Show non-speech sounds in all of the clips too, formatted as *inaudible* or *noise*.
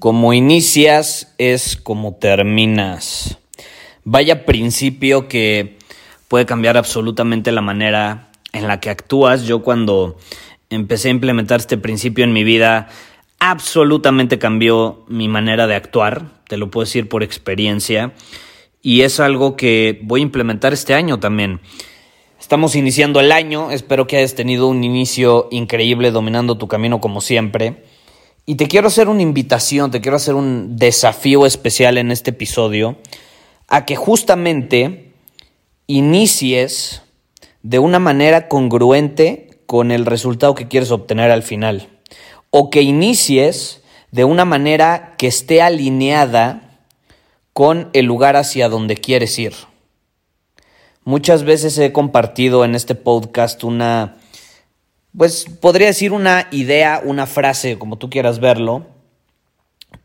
Como inicias es como terminas. Vaya principio que puede cambiar absolutamente la manera en la que actúas. Yo cuando empecé a implementar este principio en mi vida, absolutamente cambió mi manera de actuar. Te lo puedo decir por experiencia. Y es algo que voy a implementar este año también. Estamos iniciando el año, espero que hayas tenido un inicio increíble dominando tu camino como siempre. Y te quiero hacer una invitación, te quiero hacer un desafío especial en este episodio a que justamente inicies de una manera congruente con el resultado que quieres obtener al final. O que inicies de una manera que esté alineada con el lugar hacia donde quieres ir. Muchas veces he compartido en este podcast una pues podría decir una idea, una frase, como tú quieras verlo,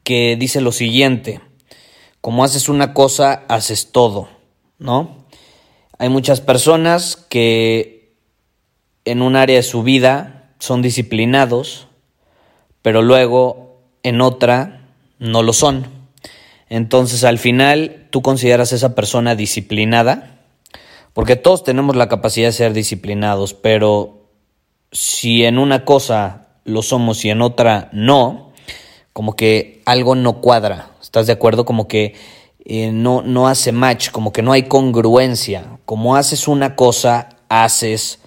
que dice lo siguiente, como haces una cosa, haces todo, ¿no? Hay muchas personas que en un área de su vida son disciplinados, pero luego en otra no lo son. Entonces al final tú consideras a esa persona disciplinada, porque todos tenemos la capacidad de ser disciplinados, pero si en una cosa lo somos y en otra no, como que algo no cuadra, ¿estás de acuerdo? Como que eh, no, no hace match, como que no hay congruencia. Como haces una cosa, haces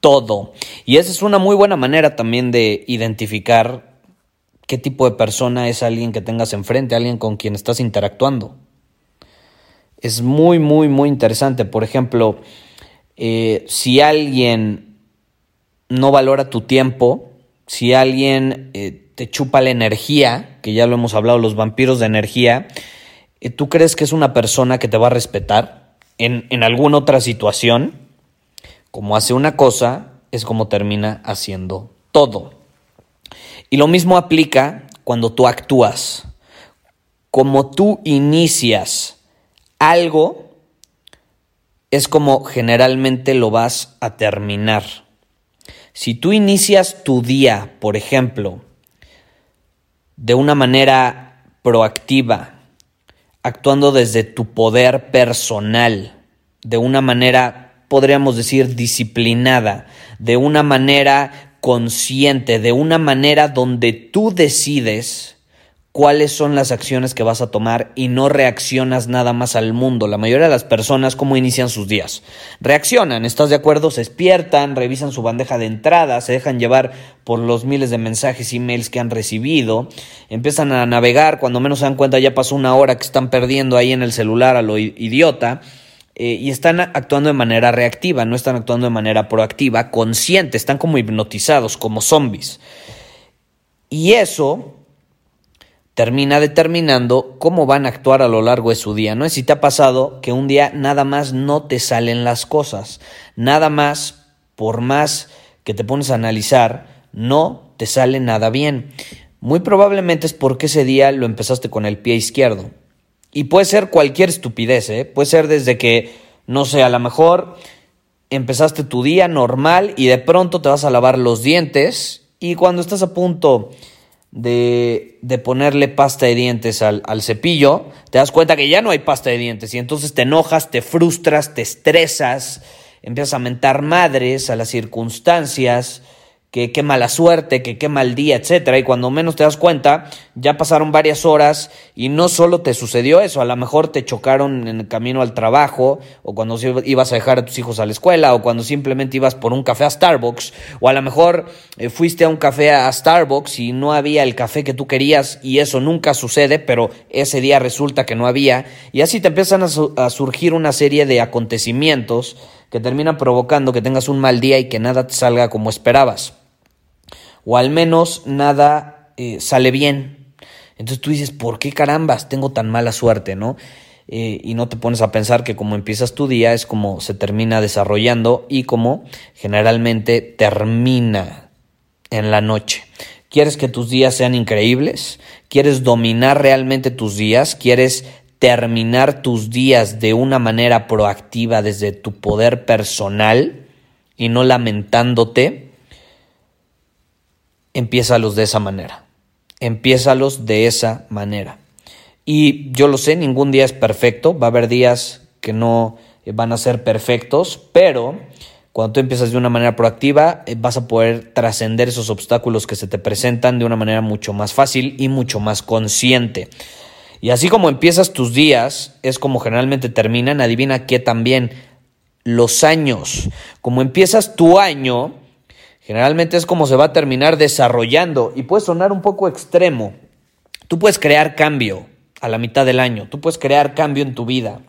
todo. Y esa es una muy buena manera también de identificar qué tipo de persona es alguien que tengas enfrente, alguien con quien estás interactuando. Es muy, muy, muy interesante. Por ejemplo, eh, si alguien no valora tu tiempo, si alguien eh, te chupa la energía, que ya lo hemos hablado, los vampiros de energía, eh, ¿tú crees que es una persona que te va a respetar en, en alguna otra situación? Como hace una cosa, es como termina haciendo todo. Y lo mismo aplica cuando tú actúas. Como tú inicias algo, es como generalmente lo vas a terminar. Si tú inicias tu día, por ejemplo, de una manera proactiva, actuando desde tu poder personal, de una manera, podríamos decir, disciplinada, de una manera consciente, de una manera donde tú decides cuáles son las acciones que vas a tomar y no reaccionas nada más al mundo. La mayoría de las personas, ¿cómo inician sus días? Reaccionan, ¿estás de acuerdo? Se despiertan, revisan su bandeja de entrada, se dejan llevar por los miles de mensajes, emails que han recibido, empiezan a navegar, cuando menos se dan cuenta ya pasó una hora que están perdiendo ahí en el celular a lo idiota. Eh, y están actuando de manera reactiva, no están actuando de manera proactiva, consciente, están como hipnotizados, como zombies. Y eso termina determinando cómo van a actuar a lo largo de su día. No es si te ha pasado que un día nada más no te salen las cosas, nada más, por más que te pones a analizar, no te sale nada bien. Muy probablemente es porque ese día lo empezaste con el pie izquierdo. Y puede ser cualquier estupidez, ¿eh? puede ser desde que, no sé, a lo mejor empezaste tu día normal y de pronto te vas a lavar los dientes y cuando estás a punto de, de, ponerle pasta de dientes al, al, cepillo, te das cuenta que ya no hay pasta de dientes y entonces te enojas, te frustras, te estresas, empiezas a mentar madres a las circunstancias que qué mala suerte, que qué mal día, etcétera. Y cuando menos te das cuenta, ya pasaron varias horas y no solo te sucedió eso, a lo mejor te chocaron en el camino al trabajo, o cuando ibas a dejar a tus hijos a la escuela, o cuando simplemente ibas por un café a Starbucks, o a lo mejor eh, fuiste a un café a Starbucks y no había el café que tú querías, y eso nunca sucede, pero ese día resulta que no había, y así te empiezan a surgir una serie de acontecimientos que terminan provocando que tengas un mal día y que nada te salga como esperabas o al menos nada eh, sale bien. Entonces tú dices, ¿por qué carambas tengo tan mala suerte, no? Eh, y no te pones a pensar que como empiezas tu día es como se termina desarrollando y como generalmente termina en la noche. ¿Quieres que tus días sean increíbles? ¿Quieres dominar realmente tus días? ¿Quieres terminar tus días de una manera proactiva desde tu poder personal y no lamentándote? Empiézalos de esa manera. Empiézalos de esa manera. Y yo lo sé, ningún día es perfecto, va a haber días que no van a ser perfectos, pero cuando tú empiezas de una manera proactiva, eh, vas a poder trascender esos obstáculos que se te presentan de una manera mucho más fácil y mucho más consciente. Y así como empiezas tus días, es como generalmente terminan, adivina qué también, los años. Como empiezas tu año, Generalmente es como se va a terminar desarrollando y puede sonar un poco extremo. Tú puedes crear cambio a la mitad del año, tú puedes crear cambio en tu vida,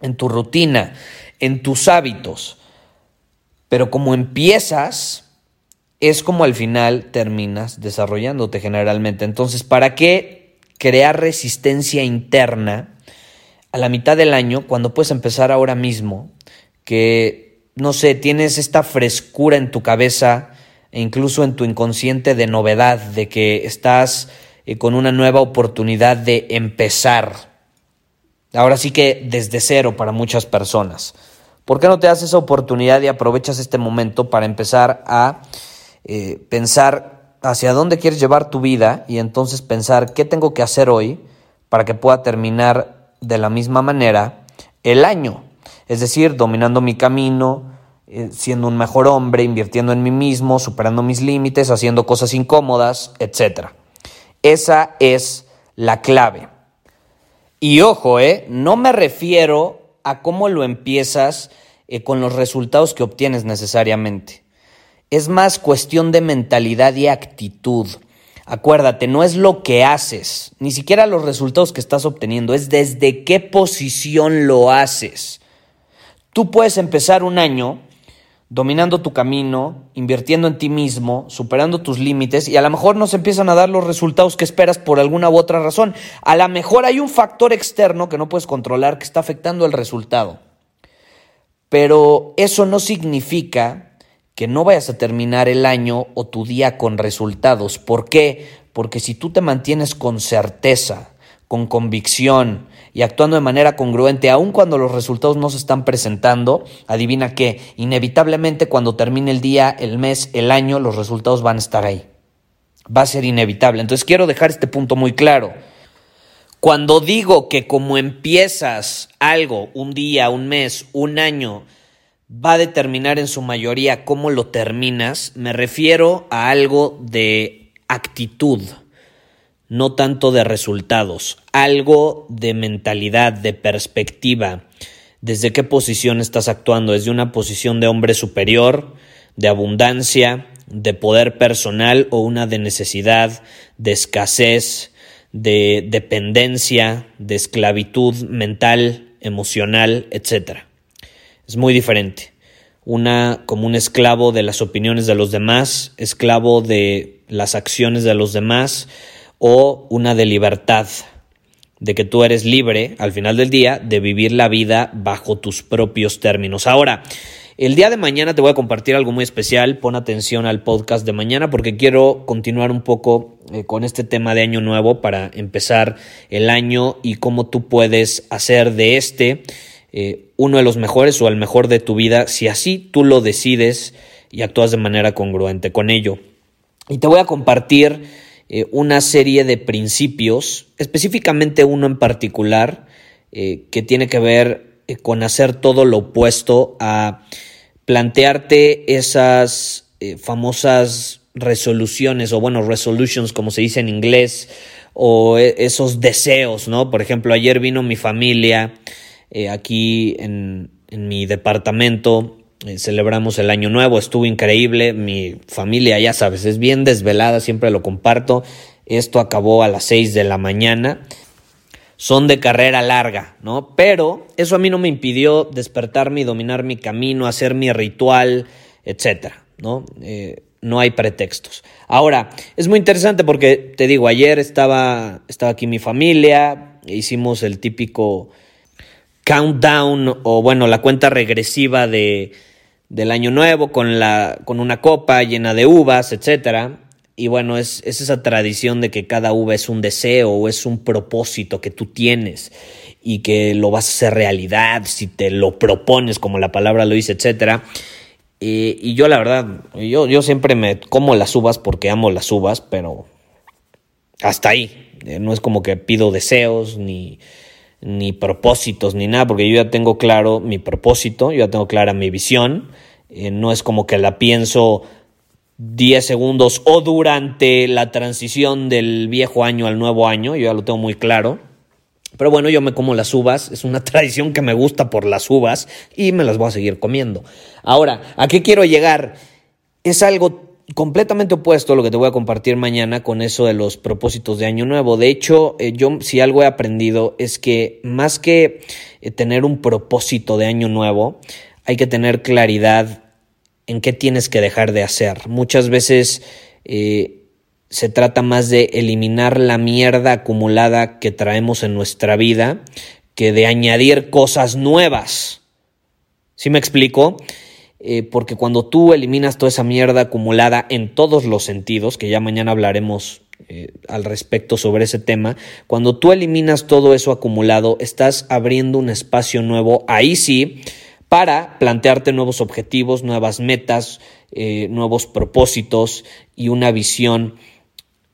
en tu rutina, en tus hábitos, pero como empiezas, es como al final terminas desarrollándote generalmente. Entonces, ¿para qué crear resistencia interna a la mitad del año cuando puedes empezar ahora mismo? Que no sé, tienes esta frescura en tu cabeza e incluso en tu inconsciente de novedad, de que estás eh, con una nueva oportunidad de empezar. Ahora sí que desde cero para muchas personas. ¿Por qué no te das esa oportunidad y aprovechas este momento para empezar a eh, pensar hacia dónde quieres llevar tu vida y entonces pensar qué tengo que hacer hoy para que pueda terminar de la misma manera el año? Es decir, dominando mi camino, eh, siendo un mejor hombre, invirtiendo en mí mismo, superando mis límites, haciendo cosas incómodas, etc. Esa es la clave. Y ojo, eh, no me refiero a cómo lo empiezas eh, con los resultados que obtienes necesariamente. Es más cuestión de mentalidad y actitud. Acuérdate, no es lo que haces, ni siquiera los resultados que estás obteniendo, es desde qué posición lo haces. Tú puedes empezar un año dominando tu camino, invirtiendo en ti mismo, superando tus límites y a lo mejor no se empiezan a dar los resultados que esperas por alguna u otra razón. A lo mejor hay un factor externo que no puedes controlar que está afectando el resultado. Pero eso no significa que no vayas a terminar el año o tu día con resultados. ¿Por qué? Porque si tú te mantienes con certeza, con convicción y actuando de manera congruente, aun cuando los resultados no se están presentando, adivina que inevitablemente cuando termine el día, el mes, el año, los resultados van a estar ahí. Va a ser inevitable. Entonces quiero dejar este punto muy claro. Cuando digo que como empiezas algo, un día, un mes, un año, va a determinar en su mayoría cómo lo terminas, me refiero a algo de actitud no tanto de resultados, algo de mentalidad, de perspectiva. ¿Desde qué posición estás actuando? ¿Desde una posición de hombre superior, de abundancia, de poder personal o una de necesidad, de escasez, de dependencia, de esclavitud mental, emocional, etcétera? Es muy diferente. Una como un esclavo de las opiniones de los demás, esclavo de las acciones de los demás, o una de libertad, de que tú eres libre al final del día de vivir la vida bajo tus propios términos. Ahora, el día de mañana te voy a compartir algo muy especial, pon atención al podcast de mañana porque quiero continuar un poco eh, con este tema de año nuevo para empezar el año y cómo tú puedes hacer de este eh, uno de los mejores o el mejor de tu vida si así tú lo decides y actúas de manera congruente con ello. Y te voy a compartir eh, una serie de principios, específicamente uno en particular, eh, que tiene que ver eh, con hacer todo lo opuesto a plantearte esas famosas resoluciones o bueno, resolutions como se dice en inglés o esos deseos, ¿no? Por ejemplo, ayer vino mi familia aquí en, en, mi departamento, celebramos el año nuevo, estuvo increíble, mi familia, ya sabes, es bien desvelada, siempre lo comparto, esto acabó a las 6 de la mañana, son de carrera larga, ¿no? Pero eso a mí no me impidió despertarme y dominar mi camino, hacer mi ritual, etcétera, ¿no? Eh, no hay pretextos. Ahora, es muy interesante porque te digo, ayer estaba, estaba aquí mi familia, hicimos el típico countdown o bueno, la cuenta regresiva de, del año nuevo con, la, con una copa llena de uvas, etcétera. Y bueno, es, es, esa tradición de que cada uva es un deseo o es un propósito que tú tienes y que lo vas a hacer realidad si te lo propones, como la palabra lo dice, etcétera. Y, yo la verdad, yo, yo siempre me como las uvas porque amo las uvas, pero hasta ahí. Eh, no es como que pido deseos ni, ni propósitos ni nada, porque yo ya tengo claro mi propósito, yo ya tengo clara mi visión. Eh, no es como que la pienso 10 segundos o durante la transición del viejo año al nuevo año, yo ya lo tengo muy claro. Pero bueno, yo me como las uvas, es una *laughs* tradición que me gusta por las uvas y me las voy a seguir comiendo. Ahora, ¿a qué quiero llegar? Es algo completamente opuesto a lo que te voy a compartir mañana con eso de los propósitos de año nuevo. De hecho, eh, yo si algo he aprendido es que más que eh, tener un propósito de año nuevo, hay que tener claridad en qué tienes que dejar de hacer. Muchas veces eh, se trata más de eliminar la mierda acumulada que traemos en nuestra vida que de añadir cosas nuevas. ¿Sí me explico? Eh, porque cuando tú eliminas toda esa mierda acumulada en todos los sentidos, que ya mañana hablaremos eh, al respecto sobre ese tema, cuando tú eliminas todo eso acumulado, estás abriendo un espacio nuevo, ahí sí, para plantearte nuevos objetivos, nuevas metas, eh, nuevos propósitos y una visión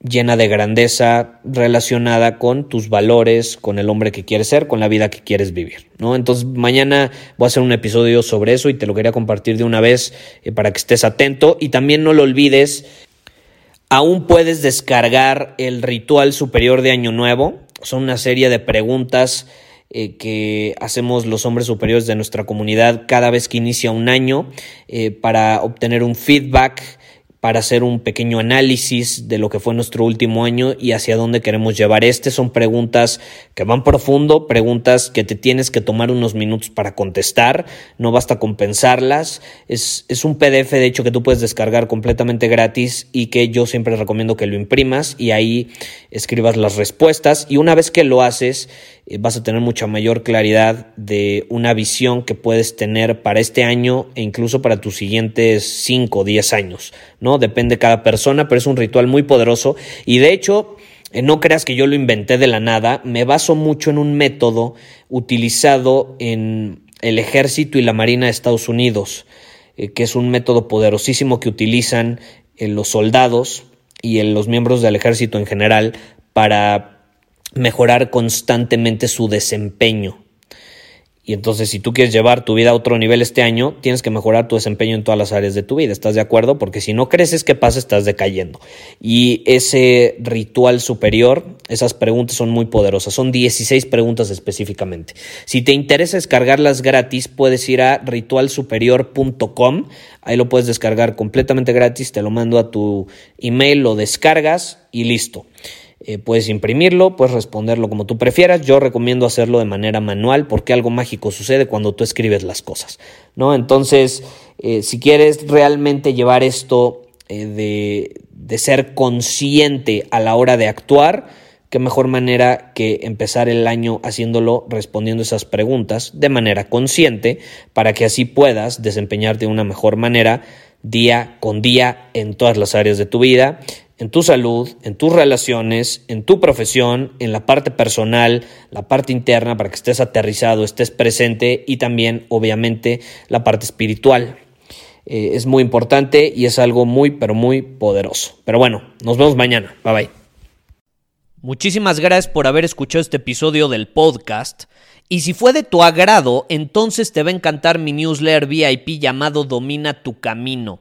llena de grandeza relacionada con tus valores, con el hombre que quieres ser, con la vida que quieres vivir, ¿no? Entonces mañana voy a hacer un episodio sobre eso y te lo quería compartir de una vez eh, para que estés atento y también no lo olvides, aún puedes descargar el ritual superior de Año Nuevo, son una serie de preguntas eh, que hacemos los hombres superiores de nuestra comunidad cada vez que inicia un año eh, para obtener un feedback para hacer un pequeño análisis de lo que fue nuestro último año y hacia dónde queremos llevar este. Son preguntas que van profundo, preguntas que te tienes que tomar unos minutos para contestar, no basta con pensarlas. Es, es un PDF, de hecho, que tú puedes descargar completamente gratis y que yo siempre recomiendo que lo imprimas y ahí escribas las respuestas y una vez que lo haces, vas a tener mucha mayor claridad de una visión que puedes tener para este año e incluso para tus siguientes 5 o 10 años, ¿no? Depende de cada persona, pero es un ritual muy poderoso y de hecho, eh, no creas que yo lo inventé de la nada, me baso mucho en un método utilizado en el ejército y la marina de Estados Unidos, eh, que es un método poderosísimo que utilizan los soldados y los miembros del ejército en general para mejorar constantemente su desempeño. Y entonces si tú quieres llevar tu vida a otro nivel este año, tienes que mejorar tu desempeño en todas las áreas de tu vida. ¿Estás de acuerdo? Porque si no creces, ¿qué pasa? Estás decayendo. Y ese ritual superior, esas preguntas son muy poderosas. Son 16 preguntas específicamente. Si te interesa descargarlas gratis, puedes ir a ritualsuperior.com. Ahí lo puedes descargar completamente gratis. Te lo mando a tu email, lo descargas y listo. Eh, puedes imprimirlo, puedes responderlo como tú prefieras. Yo recomiendo hacerlo de manera manual porque algo mágico sucede cuando tú escribes las cosas, ¿no? Entonces, eh, si quieres realmente llevar esto eh, de, de ser consciente a la hora de actuar, qué mejor manera que empezar el año haciéndolo respondiendo esas preguntas de manera consciente para que así puedas desempeñarte de una mejor manera día con día en todas las áreas de tu vida en tu salud, en tus relaciones, en tu profesión, en la parte personal, la parte interna, para que estés aterrizado, estés presente y también, obviamente, la parte espiritual. Eh, es muy importante y es algo muy, pero muy poderoso. Pero bueno, nos vemos mañana. Bye bye. Muchísimas gracias por haber escuchado este episodio del podcast. Y si fue de tu agrado, entonces te va a encantar mi newsletter VIP llamado Domina tu Camino.